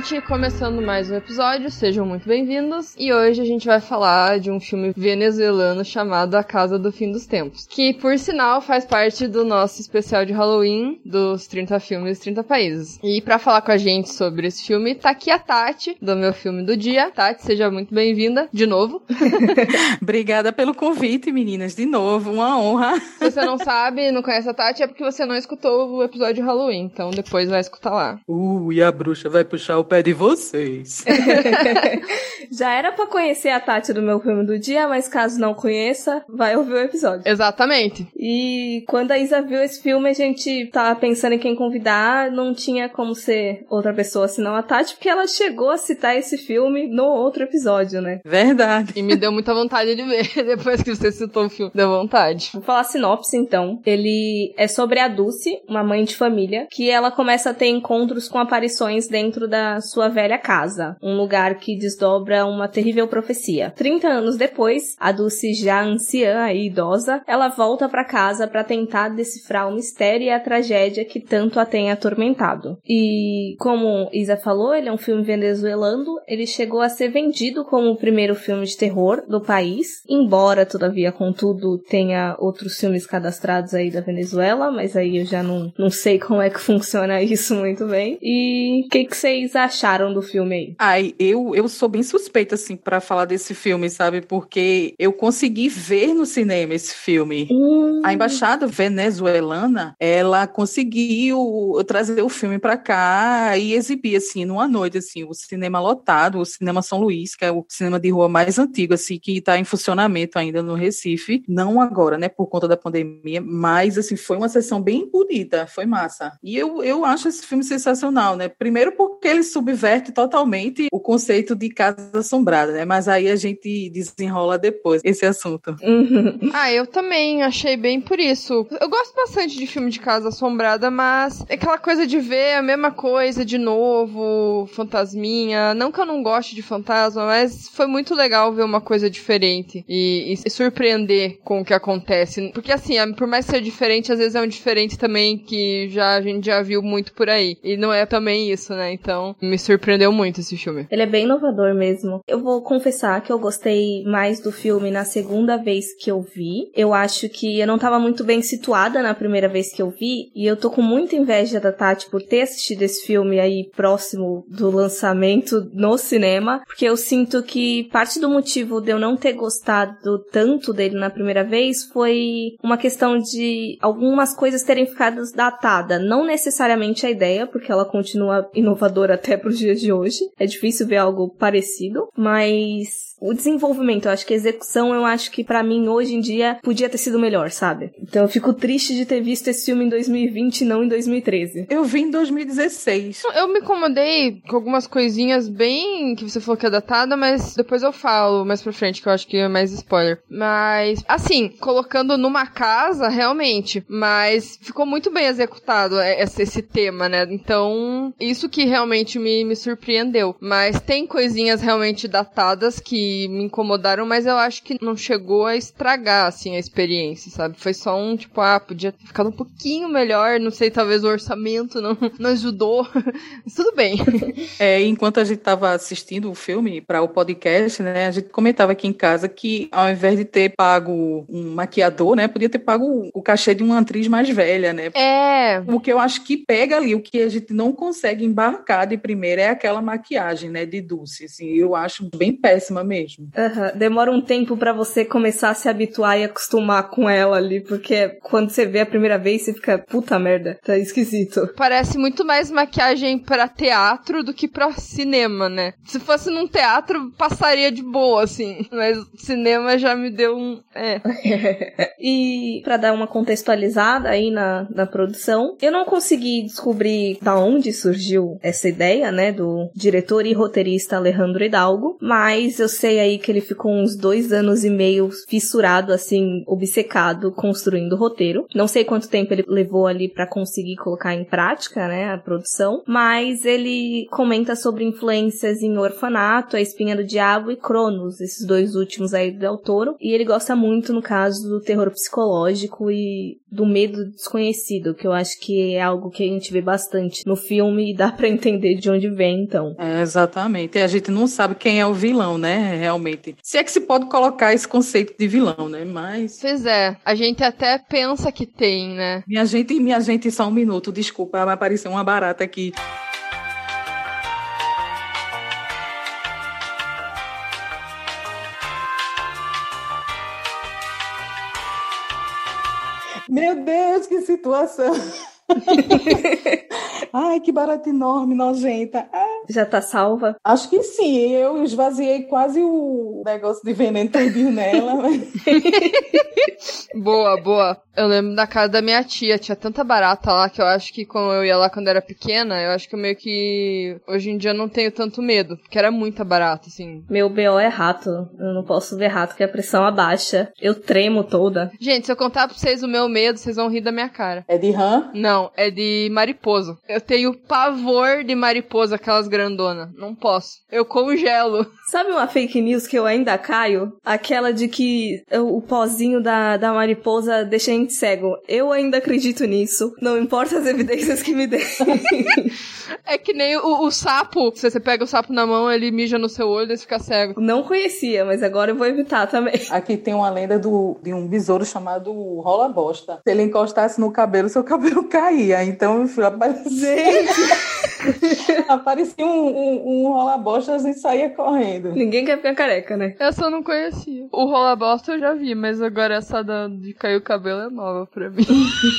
gente, começando mais um episódio, sejam muito bem-vindos. E hoje a gente vai falar de um filme venezuelano chamado A Casa do Fim dos Tempos, que por sinal faz parte do nosso especial de Halloween dos 30 filmes 30 países. E para falar com a gente sobre esse filme, tá aqui a Tati, do meu filme do dia. Tati, seja muito bem-vinda de novo. Obrigada pelo convite, meninas, de novo, uma honra. Se você não sabe, não conhece a Tati, é porque você não escutou o episódio de Halloween, então depois vai escutar lá. Uh, e a bruxa vai puxar o pé de vocês. Já era para conhecer a Tati do meu filme do dia, mas caso não conheça, vai ouvir o episódio. Exatamente. E quando a Isa viu esse filme, a gente tava pensando em quem convidar, não tinha como ser outra pessoa senão a Tati, porque ela chegou a citar esse filme no outro episódio, né? Verdade. E me deu muita vontade de ver depois que você citou o filme. Deu vontade. Vou falar a sinopse então. Ele é sobre a Dulce, uma mãe de família, que ela começa a ter encontros com aparições dentro da sua velha casa, um lugar que desdobra uma terrível profecia. 30 anos depois, a Dulce já anciã e idosa, ela volta para casa para tentar decifrar o mistério e a tragédia que tanto a tem atormentado. E como Isa falou, ele é um filme venezuelano, ele chegou a ser vendido como o primeiro filme de terror do país, embora todavia contudo tenha outros filmes cadastrados aí da Venezuela, mas aí eu já não, não sei como é que funciona isso muito bem. E o que, que vocês acharam do filme aí? Ai, eu, eu sou bem suspeita, assim, para falar desse filme, sabe? Porque eu consegui ver no cinema esse filme. Hum. A embaixada venezuelana, ela conseguiu trazer o filme para cá e exibir, assim, numa noite, assim, o cinema lotado, o Cinema São Luís, que é o cinema de rua mais antigo, assim, que está em funcionamento ainda no Recife. Não agora, né, por conta da pandemia, mas, assim, foi uma sessão bem bonita, foi massa. E eu, eu acho esse filme sensacional, né? Primeiro porque ele subverte totalmente o conceito de casa assombrada, né? Mas aí a gente desenrola depois esse assunto. Uhum. Ah, eu também achei bem por isso. Eu gosto bastante de filme de casa assombrada, mas é aquela coisa de ver a mesma coisa de novo, fantasminha. Não que eu não goste de fantasma, mas foi muito legal ver uma coisa diferente e, e surpreender com o que acontece. Porque assim, por mais seja diferente, às vezes é um diferente também que já a gente já viu muito por aí. E não é também isso, né? Então, me surpreendeu muito esse filme. Ele é bem inovador mesmo. Eu vou confessar que eu gostei mais do filme na segunda vez que eu vi. Eu acho que eu não tava muito bem situada na primeira vez que eu vi, e eu tô com muita inveja da Tati por ter assistido esse filme aí próximo do lançamento no cinema, porque eu sinto que parte do motivo de eu não ter gostado tanto dele na primeira vez foi uma questão de algumas coisas terem ficado datadas. Não necessariamente a ideia, porque ela continua inovadora até pros dias de hoje. É difícil ver algo parecido, mas o desenvolvimento, eu acho que a execução, eu acho que para mim hoje em dia podia ter sido melhor, sabe? Então eu fico triste de ter visto esse filme em 2020 e não em 2013. Eu vi em 2016. Eu me incomodei com algumas coisinhas bem que você falou que é datada, mas depois eu falo mais pra frente, que eu acho que é mais spoiler. Mas, assim, colocando numa casa, realmente, mas ficou muito bem executado esse, esse tema, né? Então, isso que realmente me, me surpreendeu. Mas tem coisinhas realmente datadas que me incomodaram, mas eu acho que não chegou a estragar, assim, a experiência, sabe? Foi só um, tipo, ah, podia ter ficado um pouquinho melhor, não sei, talvez o orçamento não, não ajudou, mas tudo bem. É, enquanto a gente tava assistindo o filme para o podcast, né, a gente comentava aqui em casa que ao invés de ter pago um maquiador, né, podia ter pago o cachê de uma atriz mais velha, né? É. O que eu acho que pega ali, o que a gente não consegue embarcar de primeira é aquela maquiagem, né, de Dulce, assim, eu acho bem péssima mesmo. Uhum. Demora um tempo para você começar a se habituar e acostumar com ela ali, porque quando você vê a primeira vez, você fica, puta merda, tá esquisito. Parece muito mais maquiagem para teatro do que pra cinema, né? Se fosse num teatro, passaria de boa, assim. Mas cinema já me deu um. É. e para dar uma contextualizada aí na, na produção, eu não consegui descobrir da onde surgiu essa ideia. ideia, né, do diretor e roteirista Alejandro Hidalgo, mas eu sei aí que ele ficou uns dois anos e meio fissurado, assim, obcecado, construindo o roteiro. Não sei quanto tempo ele levou ali para conseguir colocar em prática, né, a produção, mas ele comenta sobre influências em Orfanato, A Espinha do Diabo e Cronos, esses dois últimos aí do Del Toro, e ele gosta muito, no caso, do terror psicológico e do medo desconhecido, que eu acho que é algo que a gente vê bastante no filme e dá para entender de onde vem, então. É, exatamente. E a gente não sabe quem é o vilão, né? Realmente. Se é que se pode colocar esse conceito de vilão, né? Mas. Pois é. A gente até pensa que tem, né? Minha gente, minha gente, só um minuto, desculpa, vai aparecer uma barata aqui. Meu Deus, que situação! Ai, que barata enorme, nojenta. Ah. Já tá salva? Acho que sim. Eu esvaziei quase o negócio de veneno todinho nela. Mas... boa, boa. Eu lembro da casa da minha tia. Tinha tanta barata lá que eu acho que quando eu ia lá quando era pequena, eu acho que eu meio que. Hoje em dia não tenho tanto medo. Porque era muita barata, assim. Meu BO é rato. Eu não posso ver rato que a pressão abaixa. Eu tremo toda. Gente, se eu contar pra vocês o meu medo, vocês vão rir da minha cara. É de rã? Não, é de mariposa. Eu tenho pavor de mariposa, aquelas grandona. Não posso. Eu congelo. Sabe uma fake news que eu ainda caio? Aquela de que o pozinho da, da mariposa deixa a gente cego. Eu ainda acredito nisso. Não importa as evidências que me deem. é que nem o, o, sapo. Se você pega o sapo na mão, ele mija no seu olho e fica cego. Não conhecia, mas agora eu vou evitar também. Aqui tem uma lenda do, de um besouro chamado rola bosta. Se ele encostasse no cabelo, seu cabelo caía. Então, Gente! Aparecia um, um, um rola-bosta e saía correndo. Ninguém quer ficar careca, né? Essa eu não conhecia. O rola-bosta eu já vi, mas agora essa da, de cair o cabelo é nova pra mim.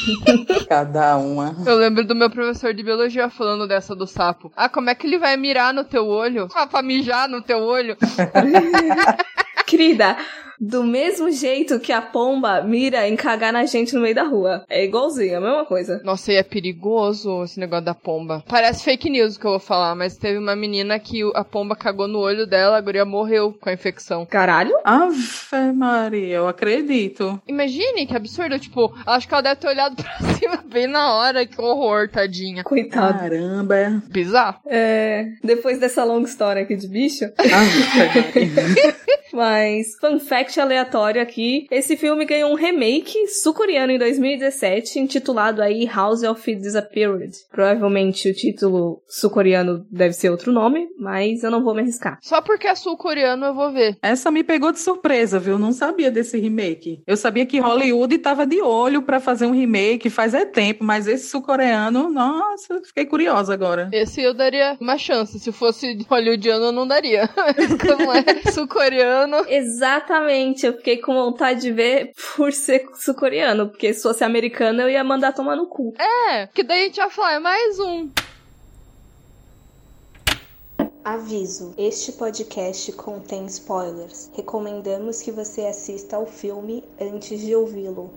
Cada uma. Eu lembro do meu professor de biologia falando dessa do sapo. Ah, como é que ele vai mirar no teu olho? Ah, pra mijar no teu olho? Querida, do mesmo jeito que a pomba mira em cagar na gente no meio da rua. É igualzinho, a mesma coisa. Nossa, e é perigoso esse negócio da pomba. Parece fake news que eu vou falar, mas teve uma menina que a pomba cagou no olho dela, a guria morreu com a infecção. Caralho? Ave Maria, eu acredito. Imagine que absurdo, tipo, acho que ela deve ter olhado pra cima bem na hora, que horror, tadinha. Coitada. Caramba. Bizarro. É, depois dessa longa história aqui de bicho. Ave Maria. mas, fun fact fact aleatório aqui. Esse filme ganhou um remake sul-coreano em 2017, intitulado aí House of Disappeared. Provavelmente o título sul-coreano deve ser outro nome, mas eu não vou me arriscar. Só porque é sul-coreano eu vou ver. Essa me pegou de surpresa, viu? Não sabia desse remake. Eu sabia que Hollywood tava de olho para fazer um remake faz é tempo, mas esse sul-coreano, nossa, fiquei curiosa agora. Esse eu daria uma chance. Se fosse hollywoodiano, eu não daria. Como é sul-coreano. Exatamente eu fiquei com vontade de ver por ser sul-coreano, porque se fosse americano eu ia mandar tomar no cu. É, que daí a gente ia falar, é mais um. Aviso: este podcast contém spoilers. Recomendamos que você assista ao filme antes de ouvi-lo.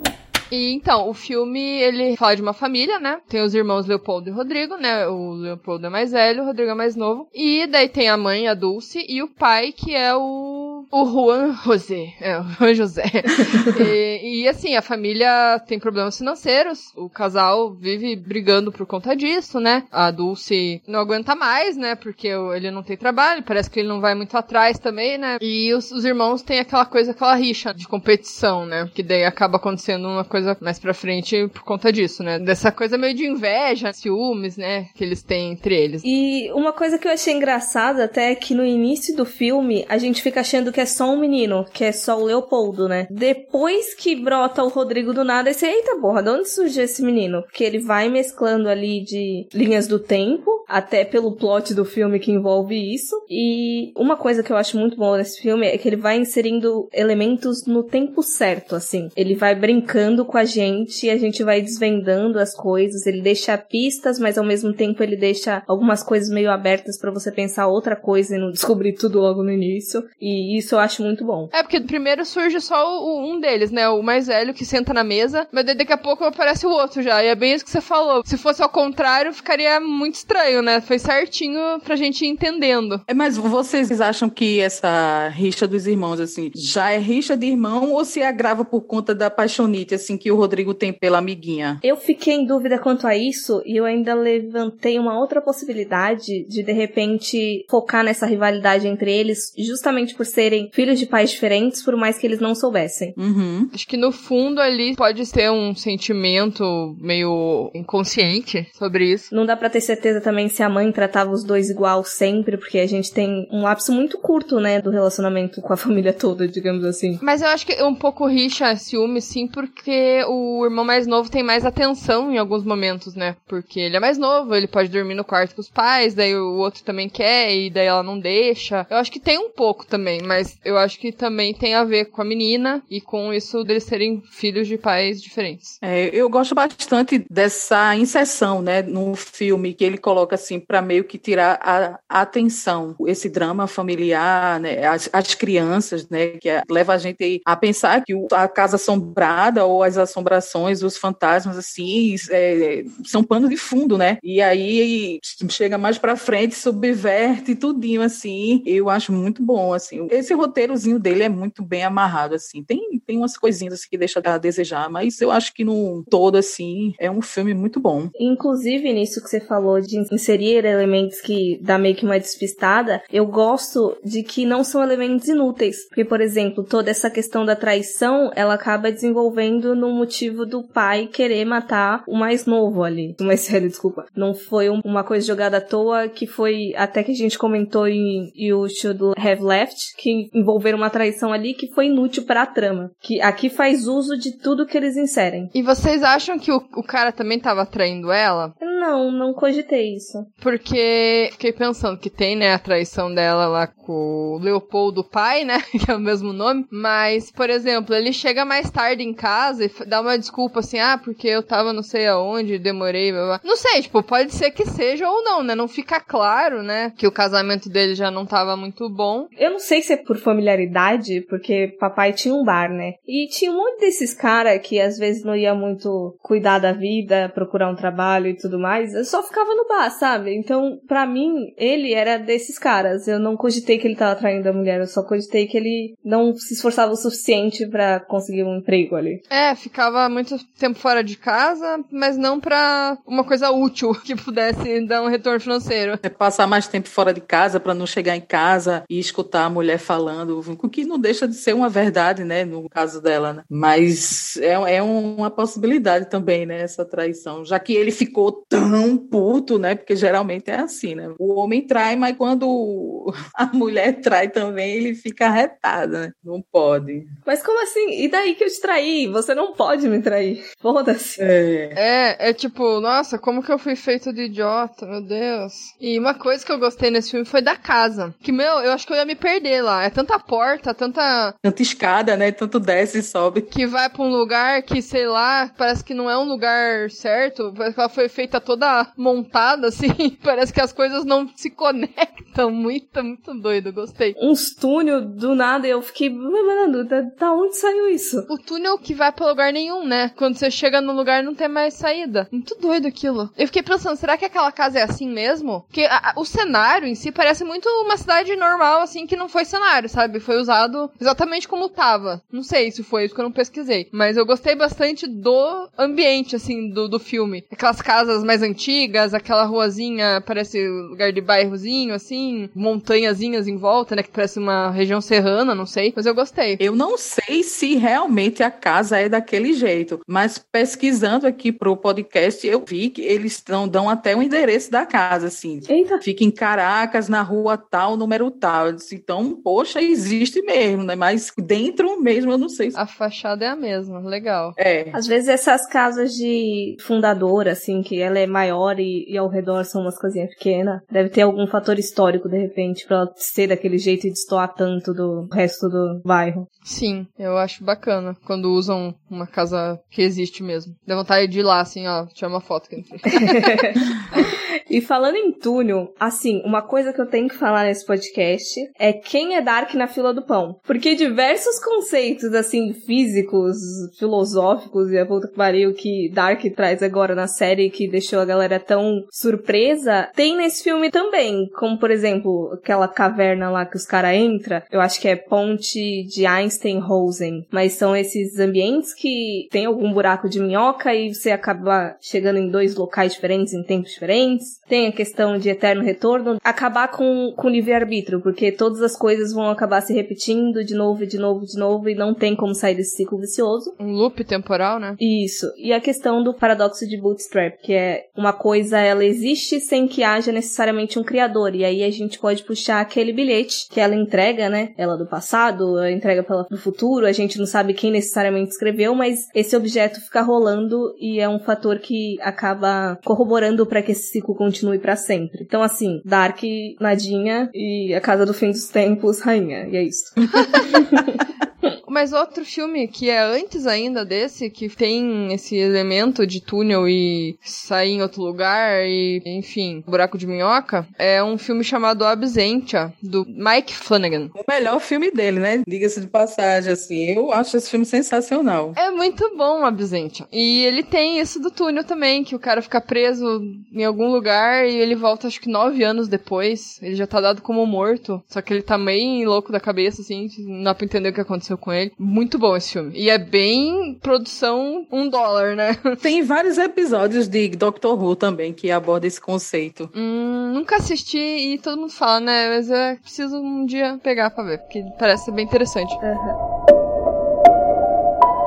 E então, o filme, ele fala de uma família, né? Tem os irmãos Leopoldo e Rodrigo, né? O Leopoldo é mais velho, o Rodrigo é mais novo. E daí tem a mãe, a Dulce, e o pai, que é o. O Juan José. É, o Juan José. e, e, assim, a família tem problemas financeiros. O casal vive brigando por conta disso, né? A Dulce não aguenta mais, né? Porque ele não tem trabalho, parece que ele não vai muito atrás também, né? E os, os irmãos têm aquela coisa, aquela rixa de competição, né? Que daí acaba acontecendo uma coisa mais pra frente por conta disso, né? Dessa coisa meio de inveja, ciúmes, né? Que eles têm entre eles. E uma coisa que eu achei engraçada até é que no início do filme a gente fica achando que é só um menino, que é só o Leopoldo, né? Depois que brota o Rodrigo do nada, você, eita porra, de onde surgiu esse menino? Porque ele vai mesclando ali de linhas do tempo, até pelo plot do filme que envolve isso. E uma coisa que eu acho muito boa nesse filme é que ele vai inserindo elementos no tempo certo, assim. Ele vai brincando com a gente a gente vai desvendando as coisas. Ele deixa pistas, mas ao mesmo tempo ele deixa algumas coisas meio abertas para você pensar outra coisa e não descobrir tudo logo no início. E Isso eu acho muito bom. É, porque primeiro surge só o, um deles, né? O mais velho que senta na mesa, mas daqui a pouco aparece o outro já. E é bem isso que você falou. Se fosse ao contrário, ficaria muito estranho, né? Foi certinho pra gente ir entendendo. É, mas vocês acham que essa rixa dos irmãos, assim, já é rixa de irmão ou se agrava por conta da paixonite, assim, que o Rodrigo tem pela amiguinha? Eu fiquei em dúvida quanto a isso e eu ainda levantei uma outra possibilidade de, de repente, focar nessa rivalidade entre eles, justamente por serem filhos de pais diferentes, por mais que eles não soubessem. Uhum. Acho que no fundo ali pode ter um sentimento meio inconsciente sobre isso. Não dá pra ter certeza também se a mãe tratava os dois igual sempre, porque a gente tem um lapso muito curto, né, do relacionamento com a família toda, digamos assim. Mas eu acho que é um pouco rixa, ciúme, sim, porque o irmão mais novo tem mais atenção em alguns momentos, né? Porque ele é mais novo, ele pode dormir no quarto com os pais, daí o outro também quer, e daí ela não deixa. Eu acho que tem um pouco também, mas eu acho que também tem a ver com a menina e com isso deles serem filhos de pais diferentes. É, eu gosto bastante dessa inserção, né, no filme, que ele coloca assim, para meio que tirar a, a, atenção, esse drama familiar, né, as, as crianças, né, que leva a gente a pensar que a casa assombrada ou as assombrações, os fantasmas, assim, é, são pano de fundo, né, e aí chega mais para frente, subverte tudinho, assim, eu acho muito bom, assim, esse roteirozinho dele é muito bem amarrado, assim, tem, tem umas coisinhas assim, que deixa a desejar, mas eu acho que no todo, assim, é um filme muito bom. Inclusive, nisso que você falou de inserir elementos que dá meio que uma despistada, eu gosto de que não são elementos inúteis. Porque, por exemplo, toda essa questão da traição, ela acaba desenvolvendo no motivo do pai querer matar o mais novo ali. O mais velho, desculpa. Não foi uma coisa jogada à toa, que foi até que a gente comentou em You Should Have Left, que envolveram uma traição ali que foi inútil para a trama. Que aqui faz uso de tudo que eles inserem. E vocês acham que o, o cara também tava traindo ela? Não, não cogitei isso. Porque fiquei pensando que tem, né, a traição dela lá com o Leopoldo pai, né, que é o mesmo nome. Mas, por exemplo, ele chega mais tarde em casa e dá uma desculpa assim, ah, porque eu tava não sei aonde, demorei, blá, blá. Não sei, tipo, pode ser que seja ou não, né? Não fica claro, né, que o casamento dele já não tava muito bom. Eu não sei se é por familiaridade, porque papai tinha um bar, né? E tinha um monte desses caras que às vezes não ia muito cuidar da vida, procurar um trabalho e tudo mais. Eu só ficava no bar, sabe? Então, para mim, ele era desses caras. Eu não cogitei que ele tava traindo a mulher, eu só cogitei que ele não se esforçava o suficiente para conseguir um emprego ali. É, ficava muito tempo fora de casa, mas não pra uma coisa útil que pudesse dar um retorno financeiro. É passar mais tempo fora de casa para não chegar em casa e escutar a mulher falando, o que não deixa de ser uma verdade, né, no caso dela, né? Mas é, é uma possibilidade também, né, essa traição, já que ele ficou tão puto, né, porque geralmente é assim, né, o homem trai, mas quando a mulher trai também, ele fica arretado, né, não pode. Mas como assim? E daí que eu te traí? Você não pode me trair. Foda-se. É. É, é tipo, nossa, como que eu fui feito de idiota, meu Deus. E uma coisa que eu gostei nesse filme foi da casa. Que, meu, eu acho que eu ia me perder lá. É tanta porta, tanta. Tanta escada, né? Tanto desce e sobe. Que vai pra um lugar que, sei lá, parece que não é um lugar certo. Parece que ela foi feita toda montada, assim. parece que as coisas não se conectam. Muito, muito doido. Gostei. Uns túnel do nada eu fiquei. Mano, da, da onde saiu isso? O túnel que vai pra lugar nenhum, né? Quando você chega no lugar não tem mais saída. Muito doido aquilo. Eu fiquei pensando, será que aquela casa é assim mesmo? Porque a, a, o cenário em si parece muito uma cidade normal, assim, que não foi cenário, sabe? Foi usado exatamente como tava. Não sei se foi isso que eu não pesquisei. Mas eu gostei bastante do ambiente, assim, do, do filme. Aquelas casas mais antigas, aquela ruazinha, parece lugar de bairrozinho, assim, montanhazinhas em volta, né? Que parece uma região serrana, não sei. Mas eu gostei. Eu não sei se realmente a casa é daquele jeito, mas pesquisando aqui pro podcast, eu vi que eles não dão até o endereço da casa, assim. Eita. Fica em Caracas, na rua tal, número tal. Eu disse, então, poxa, existe mesmo, né? Mas dentro mesmo eu não sei. A fachada é a mesma, legal. É. Às vezes essas casas de fundador, assim, que ela é maior e, e ao redor são umas casinhas pequenas, deve ter algum fator histórico, de repente, pra ela ser daquele jeito e destoar tanto do resto do bairro. Sim, eu acho bacana quando usam uma casa que existe mesmo. Dá vontade de ir lá, assim, ó, tirar uma foto aqui. E falando em túnel, assim, uma coisa que eu tenho que falar nesse podcast é quem é Dark na fila do pão. Porque diversos conceitos, assim, físicos, filosóficos e a puta que pariu que Dark traz agora na série que deixou a galera tão surpresa, tem nesse filme também. Como, por exemplo, aquela caverna lá que os caras entram, eu acho que é Ponte de Einstein-Rosen. Mas são esses ambientes que tem algum buraco de minhoca e você acaba chegando em dois locais diferentes, em tempos diferentes. Tem a questão de eterno retorno. Acabar com, com o livre-arbítrio, porque todas as coisas vão acabar se repetindo de novo, de novo, de novo, e não tem como sair desse ciclo vicioso. Um loop temporal, né? Isso. E a questão do paradoxo de Bootstrap, que é uma coisa, ela existe sem que haja necessariamente um criador. E aí a gente pode puxar aquele bilhete que ela entrega, né? Ela do passado, ela entrega pela do futuro, a gente não sabe quem necessariamente escreveu, mas esse objeto fica rolando e é um fator que acaba corroborando para que esse ciclo continue para sempre. Então, assim, Dark, Nadinha e A Casa do Fim dos Tempos, Rainha. E é isso. Mas outro filme que é antes ainda desse, que tem esse elemento de túnel e sair em outro lugar e, enfim, buraco de minhoca, é um filme chamado Absentia, do Mike Flanagan. O melhor filme dele, né? Diga-se de passagem, assim. Eu acho esse filme sensacional. É muito bom Absentia. E ele tem isso do túnel também, que o cara fica preso em algum lugar e ele volta, acho que nove anos depois. Ele já tá dado como morto. Só que ele tá meio louco da cabeça, assim, não dá pra entender o que aconteceu com ele. Muito bom esse filme. E é bem produção um dólar, né? Tem vários episódios de Doctor Who também que aborda esse conceito. Hum, nunca assisti e todo mundo fala, né? Mas eu preciso um dia pegar pra ver, porque parece ser bem interessante. Uhum.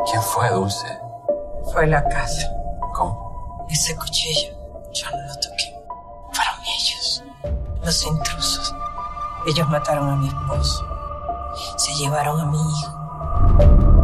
¿Quién fue, Dulce? Fue la casa. ¿Cómo? Ese cuchillo, yo no lo toqué. Fueron ellos, los intrusos. Ellos mataron a mi esposo. Se llevaron a mi hijo. you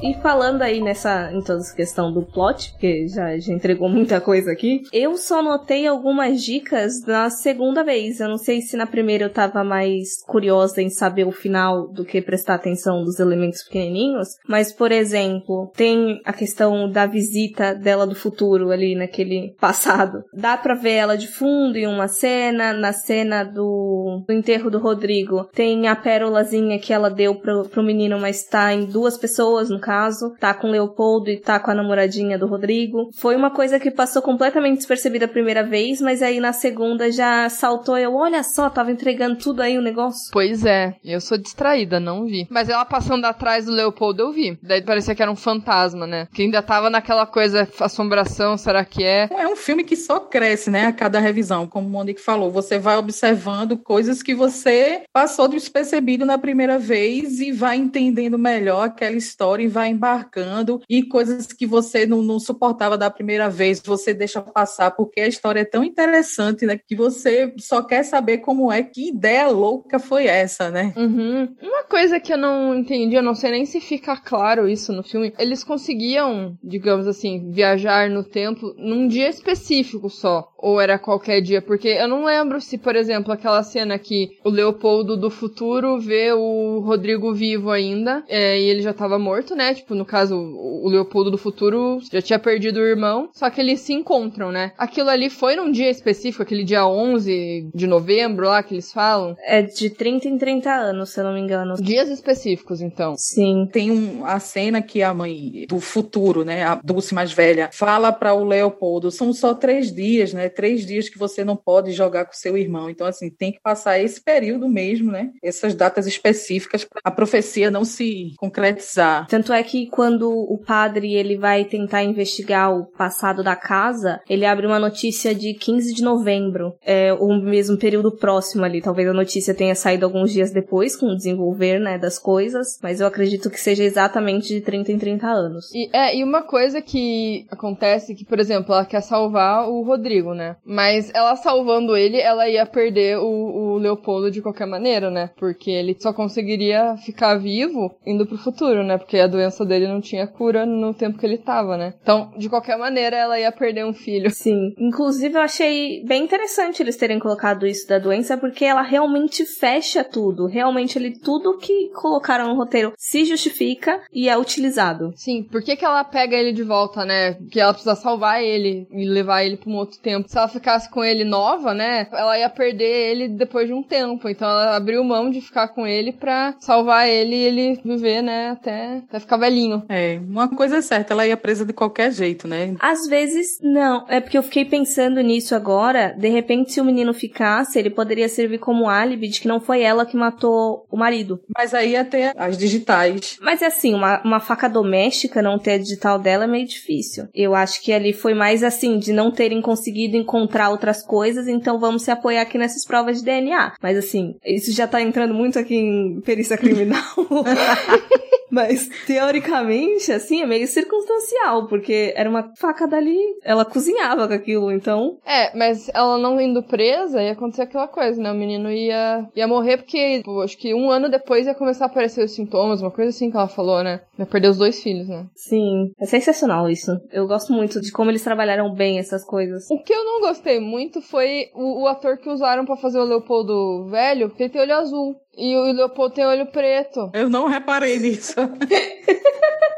E falando aí nessa, em toda essa questão do plot, porque já, já entregou muita coisa aqui, eu só notei algumas dicas na segunda vez. Eu não sei se na primeira eu tava mais curiosa em saber o final do que prestar atenção nos elementos pequenininhos, mas, por exemplo, tem a questão da visita dela do futuro ali naquele passado. Dá pra ver ela de fundo em uma cena, na cena do, do enterro do Rodrigo, tem a pérolazinha que ela deu pro, pro menino, mas tá em duas pessoas, no caso, tá com o Leopoldo e tá com a namoradinha do Rodrigo. Foi uma coisa que passou completamente despercebida a primeira vez, mas aí na segunda já saltou eu, olha só, tava entregando tudo aí o negócio. Pois é, eu sou distraída, não vi. Mas ela passando atrás do Leopoldo eu vi. Daí parecia que era um fantasma, né? Que ainda tava naquela coisa, assombração, será que é? É um filme que só cresce, né, a cada revisão, como o Monique falou. Você vai observando coisas que você passou despercebido na primeira vez e vai entendendo melhor aquela história e vai embarcando e coisas que você não, não, suportava da primeira vez, você deixa passar, porque a história é tão interessante, né? Que você só quer saber como é, que ideia louca foi essa, né? Uhum. Uma coisa que eu não entendi, eu não sei nem se fica claro isso no filme, eles conseguiam, digamos assim, viajar no tempo num dia específico só, ou era qualquer dia, porque eu não lembro se, por exemplo, aquela cena que o Leopoldo do futuro vê o Rodrigo vivo ainda, é, e ele já tava morto, né? Tipo, no caso, o Leopoldo do futuro já tinha perdido o irmão, só que eles se encontram, né? Aquilo ali foi num dia específico, aquele dia 11 de novembro lá que eles falam? É de 30 em 30 anos, se eu não me engano. Dias específicos, então. Sim. Tem um, a cena que a mãe do futuro, né, a Dulce mais velha, fala para o Leopoldo, são só três dias, né? Três dias que você não pode jogar com seu irmão. Então, assim, tem que passar esse período mesmo, né? Essas datas específicas para a profecia não se concretizar. Tanto é que quando o padre ele vai tentar investigar o passado da casa, ele abre uma notícia de 15 de novembro, é o mesmo período próximo ali. Talvez a notícia tenha saído alguns dias depois com o desenvolver, né, das coisas, mas eu acredito que seja exatamente de 30 em 30 anos. E, é, e uma coisa que acontece que, por exemplo, ela quer salvar o Rodrigo, né? Mas ela salvando ele, ela ia perder o, o Leopoldo de qualquer maneira, né? Porque ele só conseguiria ficar vivo indo pro futuro, né? Porque a doença doença dele não tinha cura no tempo que ele tava, né? Então, de qualquer maneira, ela ia perder um filho. Sim. Inclusive, eu achei bem interessante eles terem colocado isso da doença, porque ela realmente fecha tudo. Realmente, ele, tudo que colocaram no roteiro se justifica e é utilizado. Sim, por que, que ela pega ele de volta, né? Que ela precisa salvar ele e levar ele pra um outro tempo. Se ela ficasse com ele nova, né? Ela ia perder ele depois de um tempo. Então ela abriu mão de ficar com ele pra salvar ele e ele viver, né? Até, até ficar velhinho. É, uma coisa é certa, ela ia presa de qualquer jeito, né? Às vezes, não. É porque eu fiquei pensando nisso agora. De repente, se o menino ficasse, ele poderia servir como álibi de que não foi ela que matou o marido. Mas aí ia ter as digitais. Mas é assim, uma, uma faca doméstica não ter a digital dela é meio difícil. Eu acho que ali foi mais assim, de não terem conseguido encontrar outras coisas, então vamos se apoiar aqui nessas provas de DNA. Mas assim, isso já tá entrando muito aqui em perícia criminal. Mas, teoricamente, assim, é meio circunstancial, porque era uma faca dali, ela cozinhava com aquilo, então. É, mas ela não indo presa, ia acontecer aquela coisa, né? O menino ia, ia morrer porque, pô, acho que um ano depois ia começar a aparecer os sintomas, uma coisa assim que ela falou, né? Ia perder os dois filhos, né? Sim, é sensacional isso. Eu gosto muito de como eles trabalharam bem essas coisas. O que eu não gostei muito foi o, o ator que usaram pra fazer o Leopoldo velho, porque ele tem olho azul. E o Leopoldo tem olho preto. Eu não reparei nisso.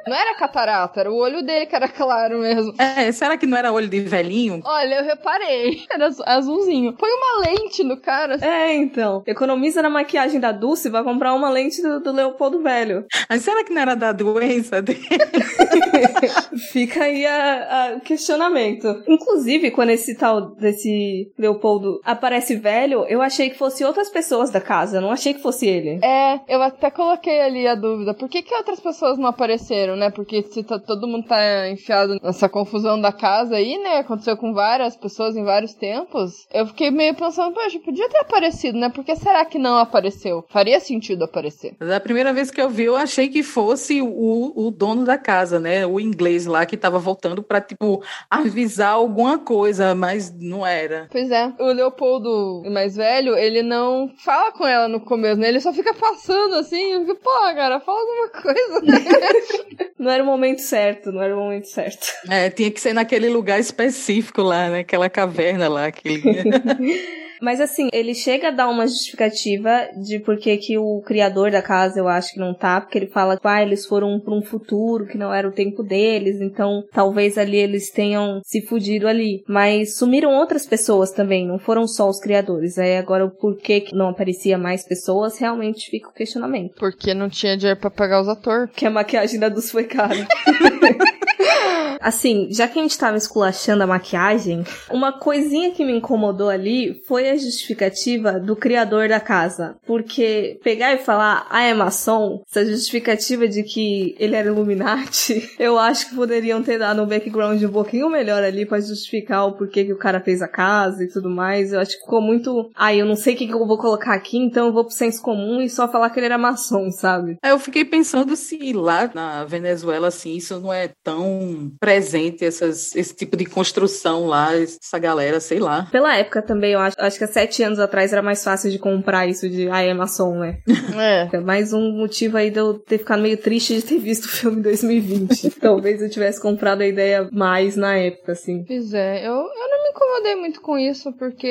Não era catarata, era o olho dele que era claro mesmo. É, será que não era olho de velhinho? Olha, eu reparei. Era az- azulzinho. Põe uma lente no cara. É, então. Economiza na maquiagem da Dulce e vai comprar uma lente do, do Leopoldo Velho. Mas será que não era da doença dele? Fica aí a- a- o questionamento. Inclusive, quando esse tal desse Leopoldo aparece velho, eu achei que fosse outras pessoas da casa, não achei que fosse ele. É, eu até coloquei ali a dúvida. Por que, que outras pessoas não apareceram, né? Porque se tá- todo mundo tá enfiado nessa confusão da casa aí, né? Aconteceu com várias pessoas em vários tempos. Eu fiquei meio pensando, poxa, podia ter aparecido, né? Por que será que não apareceu? Faria sentido aparecer. Da primeira vez que eu vi, eu achei que fosse o, o dono da casa, né? O inglês lá que tava voltando pra, tipo, avisar alguma coisa, mas não era. Pois é. O Leopoldo mais velho, ele não fala com ela no começo, né? Ele só fica passando assim. Eu fico, pô, cara, fala alguma coisa, né? Não era o momento certo, não era o momento certo. É, tinha que ser naquele lugar específico lá, né? Aquela caverna lá, aquele... Mas assim, ele chega a dar uma justificativa de por que o criador da casa, eu acho que não tá, porque ele fala que ah, eles foram pra um futuro que não era o tempo deles, então talvez ali eles tenham se fudido ali. Mas sumiram outras pessoas também, não foram só os criadores. Aí agora o porquê que não aparecia mais pessoas, realmente fica o questionamento. Porque não tinha dinheiro pra pagar os atores. Que a maquiagem da Dus foi cara. Assim, já que a gente tava esculachando a maquiagem, uma coisinha que me incomodou ali foi a justificativa do criador da casa. Porque pegar e falar, ah, é maçom, essa justificativa de que ele era Illuminati, eu acho que poderiam ter dado um background um pouquinho melhor ali pra justificar o porquê que o cara fez a casa e tudo mais. Eu acho que ficou muito, ah, eu não sei o que, que eu vou colocar aqui, então eu vou pro senso comum e só falar que ele era maçom, sabe? Aí eu fiquei pensando se lá na Venezuela, assim, isso não é tão presente, essas, esse tipo de construção lá, essa galera, sei lá. Pela época também, eu acho, acho que há sete anos atrás era mais fácil de comprar isso de ah, é maçom, né? É. É mais um motivo aí de eu ter ficado meio triste de ter visto o filme em 2020. Talvez eu tivesse comprado a ideia mais na época, assim. Pois é, eu, eu não me incomodei muito com isso, porque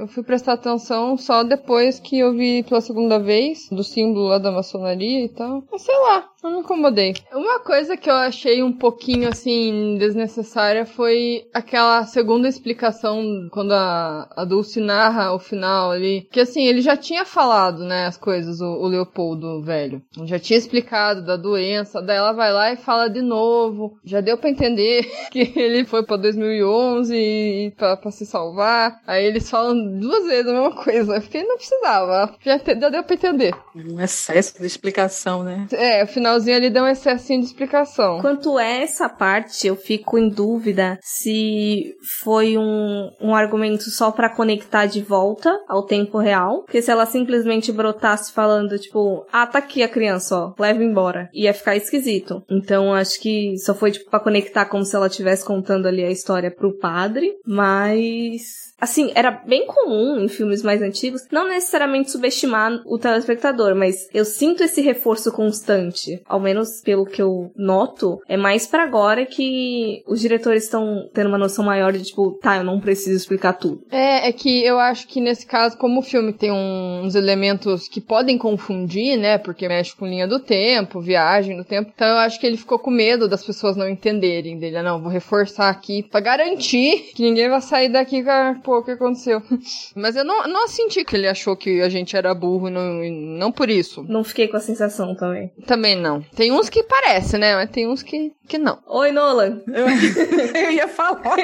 eu fui prestar atenção só depois que eu vi pela segunda vez, do símbolo lá da maçonaria e tal. Mas sei lá, não me incomodei. Uma coisa que eu achei um pouquinho, assim, desnecessária foi aquela segunda explicação, quando a, a Dulce narra o final ali, que assim, ele já tinha falado, né, as coisas, o, o Leopoldo velho. Já tinha explicado da doença, daí ela vai lá e fala de novo. Já deu pra entender que ele foi pra 2011 e pra, pra se salvar. Aí eles falam duas vezes a mesma coisa. Eu fiquei, não precisava. Já, já deu pra entender. Um excesso de explicação, né? É, o finalzinho ali deu um excessinho de explicação. Quanto a essa parte, eu fico em dúvida se foi um, um argumento só pra conectar de volta ao tempo real. Porque se ela simplesmente brotasse falando, tipo, ah, tá aqui a criança, ó, leva embora. Ia ficar esquisito. Então, acho que só foi, tipo, pra conectar como se ela estivesse contando ali a história pro padre. Mas assim, era bem comum em filmes mais antigos, não necessariamente subestimar o telespectador, mas eu sinto esse reforço constante, ao menos pelo que eu noto, é mais para agora que os diretores estão tendo uma noção maior de tipo, tá, eu não preciso explicar tudo. É, é que eu acho que nesse caso, como o filme tem uns elementos que podem confundir, né, porque mexe com linha do tempo, viagem no tempo, então eu acho que ele ficou com medo das pessoas não entenderem dele. Ah, não, vou reforçar aqui pra garantir que ninguém vai sair daqui com a, pô, o que aconteceu. Mas eu não, não senti que ele achou que a gente era burro, não, não por isso. Não fiquei com a sensação também. Também não. Tem uns que parece, né? Mas tem uns que, que não. Oi, Nolan. Eu, eu ia falar.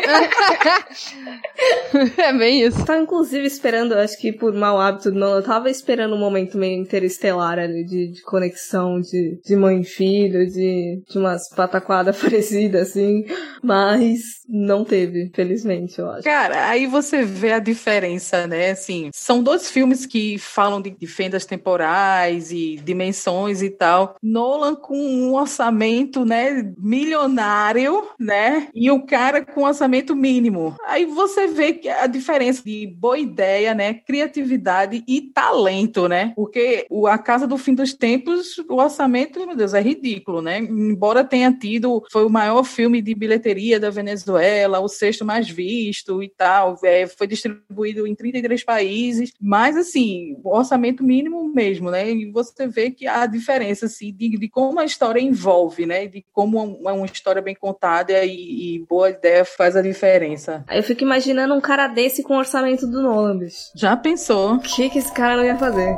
é bem isso. Tava inclusive esperando, acho que por mau hábito do Nolan, eu tava esperando um momento meio interestelar ali, de, de conexão de, de mãe e filho, de, de umas pataquadas parecidas, assim. Mas não teve, felizmente, eu acho. Cara, aí você vê a diferença, né? Assim, são dois filmes que falam de, de fendas temporais e dimensões e tal. Nolan com um orçamento, né, milionário, né? E o cara com orçamento mínimo. Aí você vê que a diferença de boa ideia, né, criatividade e talento, né? Porque o A Casa do Fim dos Tempos, o orçamento, meu Deus, é ridículo, né? Embora tenha tido, foi o maior filme de bilheteria da Venezuela, o sexto mais visto e tal, é, foi distribuído em 33 países, mas assim, o orçamento mínimo mesmo, né? E você vê que a diferença assim, de, de como a história envolve, né? De como uma, uma história bem contada e, e, boa ideia faz a diferença. Eu fico imaginando um cara desse com o orçamento do Nolan, bicho. Já pensou? O que, que esse cara não ia fazer?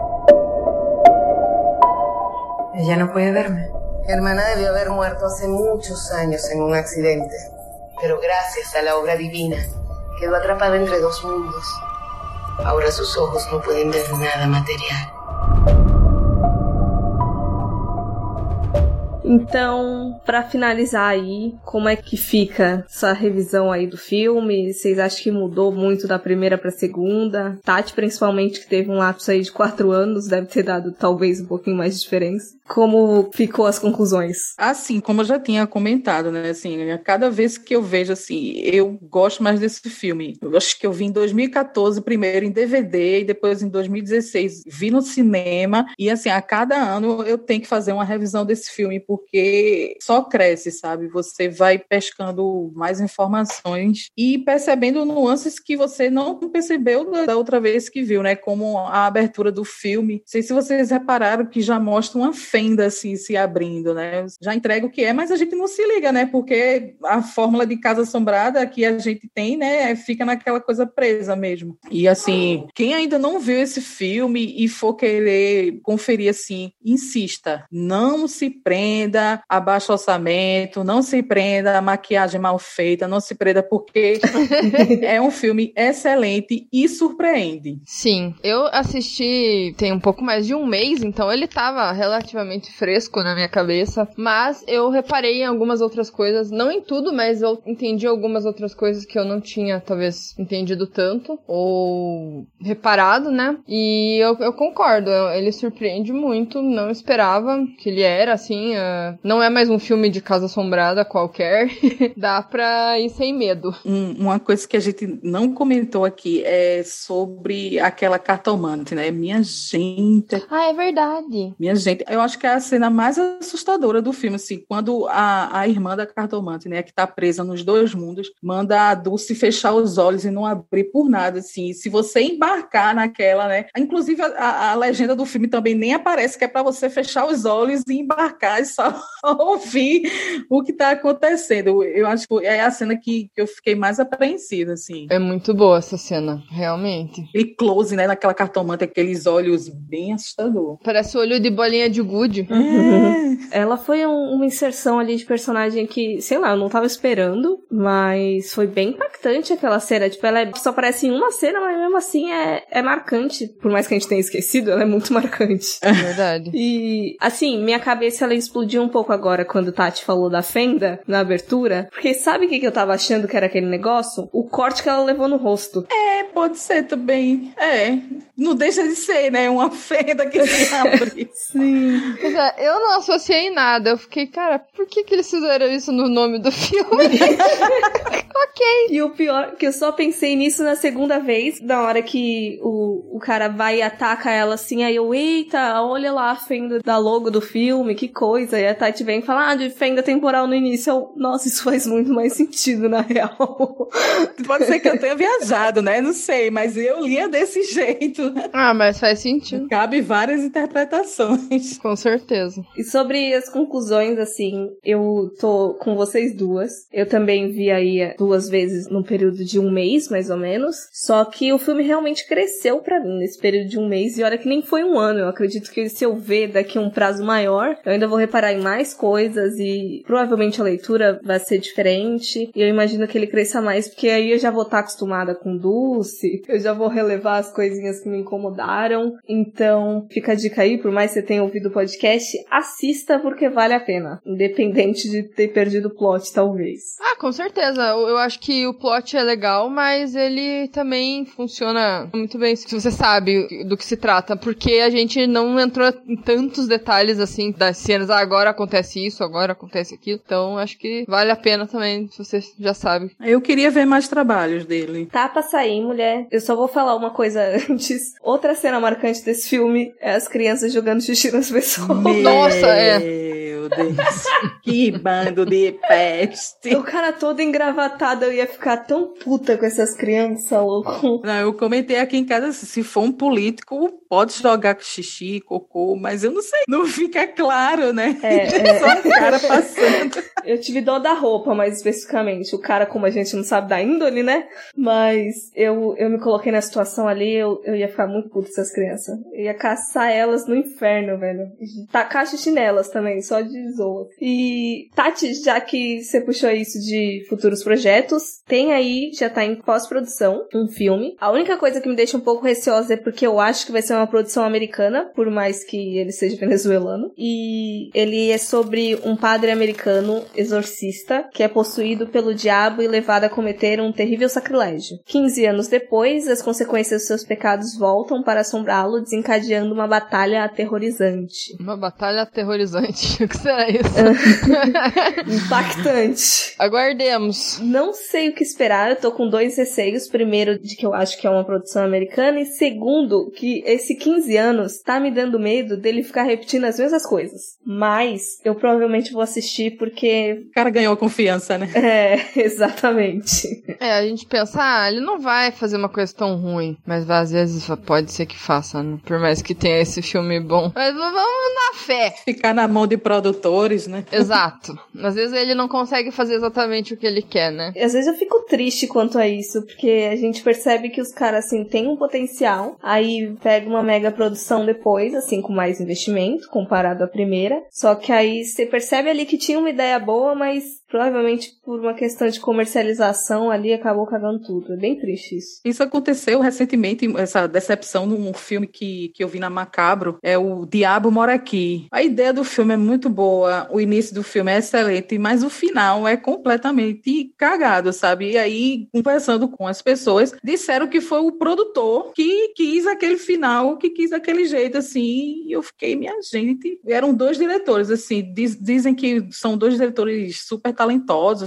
Ella no puede verme. Mi hermana debió haber muerto hace muchos años en un accidente, pero gracias a la obra divina quedó atrapada entre dos mundos. Ahora sus ojos no pueden ver nada material. Então, para finalizar aí, como é que fica essa revisão aí do filme? Vocês acham que mudou muito da primeira pra segunda? Tati, principalmente, que teve um lapso aí de quatro anos, deve ter dado talvez um pouquinho mais de diferença. Como ficou as conclusões? Assim, como eu já tinha comentado, né? Assim, cada vez que eu vejo, assim, eu gosto mais desse filme. Eu acho que eu vi em 2014 primeiro em DVD e depois em 2016 vi no cinema. E assim, a cada ano eu tenho que fazer uma revisão desse filme, porque só cresce, sabe? Você vai pescando mais informações e percebendo nuances que você não percebeu da outra vez que viu, né? Como a abertura do filme. Não sei se vocês repararam que já mostra uma fenda assim se abrindo, né? Já entrega o que é, mas a gente não se liga, né? Porque a fórmula de casa assombrada que a gente tem, né, fica naquela coisa presa mesmo. E assim, quem ainda não viu esse filme e for querer conferir assim, insista, não se prenda a baixo orçamento, não se prenda a maquiagem mal feita, não se prenda porque é um filme excelente e surpreende. Sim, eu assisti tem um pouco mais de um mês, então ele tava relativamente fresco na minha cabeça, mas eu reparei em algumas outras coisas, não em tudo, mas eu entendi algumas outras coisas que eu não tinha, talvez, entendido tanto, ou reparado, né? E eu, eu concordo, ele surpreende muito, não esperava que ele era assim, uh, não é mais um filme de casa assombrada qualquer, dá pra ir sem medo. Um, uma coisa que a gente não comentou aqui é sobre aquela cartomante, né? Minha gente. Ah, é verdade. Minha gente, eu acho que é a cena mais assustadora do filme, assim, quando a, a irmã da cartomante, né, que tá presa nos dois mundos, manda a Dulce fechar os olhos e não abrir por nada, assim, se você embarcar naquela, né, inclusive a, a legenda do filme também nem aparece, que é para você fechar os olhos e embarcar e só ouvir o que tá acontecendo. Eu acho que é a cena que, que eu fiquei mais apreensiva, assim. É muito boa essa cena, realmente. E close, né, naquela cartomante, aqueles olhos bem assustador. Parece o olho de bolinha de gude. Uhum. Ela foi um, uma inserção ali de personagem que, sei lá, eu não tava esperando, mas foi bem impactante aquela cena. Tipo, ela é, só aparece em uma cena, mas mesmo assim é, é marcante. Por mais que a gente tenha esquecido, ela é muito marcante. É verdade. e, assim, minha cabeça ela explodiu um pouco agora quando Tati falou da fenda na abertura. Porque sabe o que, que eu tava achando que era aquele negócio? O corte que ela levou no rosto. É, pode ser também. É. Não deixa de ser, né? Uma fenda que se abre. Sim. Pois é, eu não associei nada. Eu fiquei, cara, por que, que eles fizeram isso no nome do filme? ok. E o pior, que eu só pensei nisso na segunda vez, na hora que o, o cara vai e ataca ela assim, aí eu, eita, olha lá a fenda da logo do filme, que coisa. E a Tati vem e fala, ah, de fenda temporal no início. Eu, nossa, isso faz muito mais sentido, na real. Pode ser que eu tenha viajado, né? Não sei, mas eu lia desse jeito. Ah, mas faz sentido. Cabe várias interpretações. Com certeza. E sobre as conclusões, assim, eu tô com vocês duas. Eu também vi aí duas vezes no período de um mês, mais ou menos. Só que o filme realmente cresceu pra mim nesse período de um mês. E olha que nem foi um ano. Eu acredito que se eu ver daqui um prazo maior, eu ainda vou reparar em mais coisas e provavelmente a leitura vai ser diferente. E eu imagino que ele cresça mais, porque aí eu já vou estar acostumada com Dulce, eu já vou relevar as coisinhas que me incomodaram. Então, fica a dica aí, por mais que você tenha ouvido o podcast, assista porque vale a pena. Independente de ter perdido o plot, talvez. Ah, com certeza. Eu eu acho que o plot é legal, mas ele também funciona muito bem se você sabe do que se trata, porque a gente não entrou em tantos detalhes assim das cenas. Ah, agora acontece isso, agora acontece aquilo. Então, acho que vale a pena também, se você já sabe. Eu queria ver mais trabalhos dele. Tá pra sair, mulher. Eu só vou falar uma coisa antes. Outra cena marcante desse filme é as crianças jogando xixi nas pessoas. Nossa, é. Deus. que bando de peste. O cara todo engravatado, eu ia ficar tão puta com essas crianças, louco. Não, eu comentei aqui em casa, se for um político, pode jogar xixi, cocô, mas eu não sei, não fica claro, né? É, é. Só o cara passando. Eu tive dó da roupa, mais especificamente. O cara, como a gente não sabe da índole, né? Mas eu, eu me coloquei na situação ali, eu, eu ia ficar muito puto com essas crianças. Eu ia caçar elas no inferno, velho. Tacar xixi nelas também, só de zoa. E, Tati, já que você puxou isso de futuros projetos, tem aí, já tá em pós-produção, um filme. A única coisa que me deixa um pouco receosa é porque eu acho que vai ser uma produção americana, por mais que ele seja venezuelano. E ele é sobre um padre americano exorcista que é possuído pelo diabo e levado a cometer um terrível sacrilégio. 15 anos depois, as consequências dos seus pecados voltam para assombrá-lo, desencadeando uma batalha aterrorizante. Uma batalha aterrorizante. Será isso? Impactante. Aguardemos. Não sei o que esperar, eu tô com dois receios. Primeiro, de que eu acho que é uma produção americana, e segundo, que esse 15 anos tá me dando medo dele ficar repetindo as mesmas coisas. Mas eu provavelmente vou assistir porque. O cara ganhou confiança, né? É, exatamente. É, a gente pensa, ah, ele não vai fazer uma coisa tão ruim. Mas às vezes pode ser que faça, né? Por mais que tenha esse filme bom. Mas vamos na fé. Ficar na mão de produtores, né? Exato. Às vezes ele não consegue fazer exatamente o que ele quer, né? Às vezes eu fico triste quanto a isso, porque a gente percebe que os caras, assim, têm um potencial, aí pega uma mega produção depois, assim, com mais investimento, comparado à primeira. Só que aí você percebe ali que tinha uma ideia boa, mas provavelmente por uma questão de comercialização ali acabou cagando tudo. É bem triste isso. Isso aconteceu recentemente, essa decepção num filme que, que eu vi na Macabro, é o Diabo Mora Aqui. A ideia do filme é muito boa, o início do filme é excelente, mas o final é completamente cagado, sabe? E aí, conversando com as pessoas, disseram que foi o produtor que quis aquele final, que quis aquele jeito, assim, e eu fiquei, minha gente, eram dois diretores, assim, diz, dizem que são dois diretores super talentosos,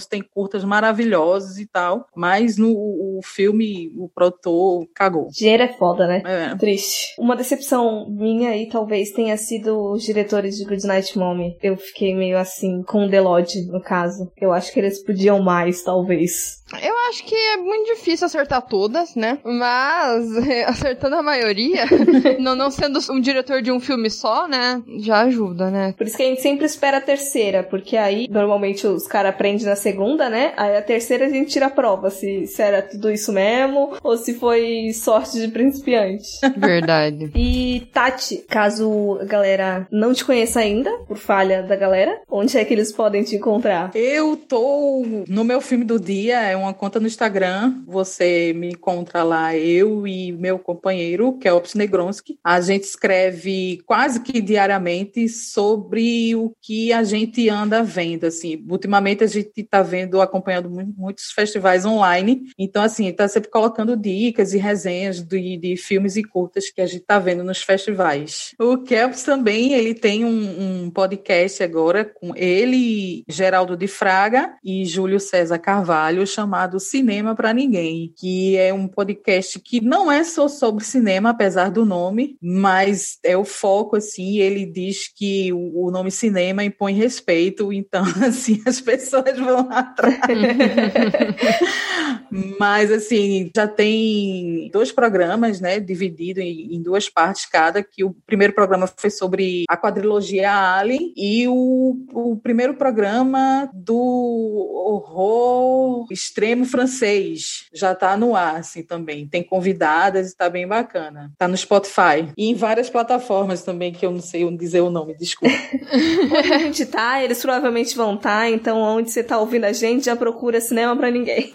tem curtas maravilhosos e tal, mas no o filme o produtor cagou. Dinheiro é foda, né? É. Triste. Uma decepção minha aí talvez tenha sido os diretores de Goodnight Mommy. Eu fiquei meio assim com o Delode, no caso. Eu acho que eles podiam mais, talvez. Eu acho que é muito difícil acertar todas, né? Mas acertando a maioria, não, não sendo um diretor de um filme só, né? Já ajuda, né? Por isso que a gente sempre espera a terceira, porque aí normalmente os caras aprendem na segunda, né? Aí a terceira a gente tira a prova se, se era tudo isso mesmo ou se foi sorte de principiante. Verdade. E Tati, caso a galera não te conheça ainda, por falha da galera, onde é que eles podem te encontrar? Eu tô no meu filme do dia, é uma conta no Instagram. Você me encontra lá, eu e meu companheiro, que é Ops Negronski. A gente escreve quase que diariamente sobre o que a gente anda vendo. Assim, ultimamente ultimamente a gente está vendo, acompanhando muitos festivais online. Então, assim, está sempre colocando dicas e resenhas de, de filmes e curtas que a gente está vendo nos festivais. O Kelps também, ele tem um, um podcast agora com ele, Geraldo de Fraga e Júlio César Carvalho, chamado Cinema para Ninguém, que é um podcast que não é só sobre cinema, apesar do nome, mas é o foco, assim, ele diz que o, o nome cinema impõe respeito, então, assim, as pessoas vão atrás. Mas, assim, já tem dois programas, né, dividido em, em, duas partes cada, que o primeiro programa foi sobre a quadrilogia Alien e o, o primeiro programa do horror extremo francês já está no ar, assim, também. Tem convidadas, está bem bacana. Está no Spotify e em várias plataformas também, que eu não sei dizer o nome, desculpa. onde a gente tá, eles provavelmente vão estar, tá, então onde você tá ouvindo a gente, já procura cinema para ninguém.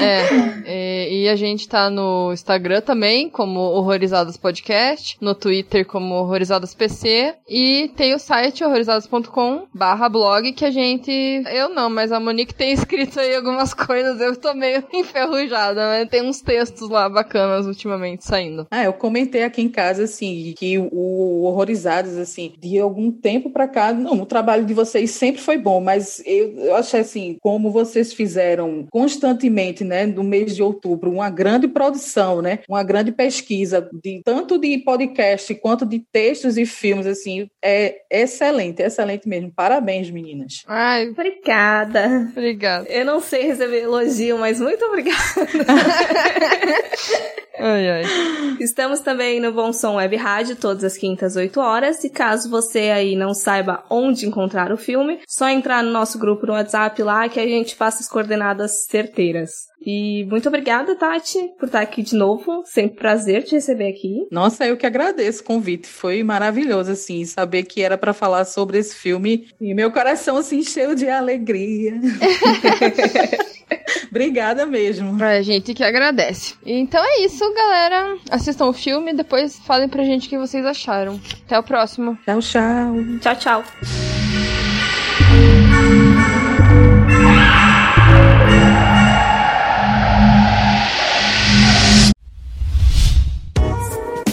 É, e, e, a gente tá no Instagram também, como Horrorizadas Podcast, no Twitter como Horrorizadas PC, e tem o site horrorizadas.com barra blog que a gente, eu não, mas a Monique tem escrito aí algumas coisas, eu tô meio enferrujada, mas tem uns textos lá bacanas ultimamente saindo. Ah, eu comentei aqui em casa, assim, que o Horrorizadas, assim, de algum tempo pra cá, não, o trabalho de vocês sempre foi bom, mas eu, eu achei assim, como vocês fizeram constantemente, né, no mês de outubro, uma grande produção, né? Uma grande pesquisa de tanto de podcast quanto de textos e filmes, assim, é excelente, excelente mesmo. Parabéns, meninas. Ai, obrigada. Obrigada. Eu não sei receber elogio, mas muito obrigada. Ai, ai. Estamos também no Bom Som Web Rádio, todas as quintas, 8 horas. E caso você aí não saiba onde encontrar o filme, só entrar no nosso grupo no WhatsApp lá que a gente passa as coordenadas certeiras. E muito obrigada, Tati, por estar aqui de novo. Sempre prazer te receber aqui. Nossa, eu que agradeço o convite. Foi maravilhoso, assim, saber que era para falar sobre esse filme. E meu coração se encheu de alegria. Obrigada mesmo. A gente que agradece. Então é isso, galera. Assistam o filme e depois falem pra gente o que vocês acharam. Até o próximo. Tchau, tchau. Tchau, tchau.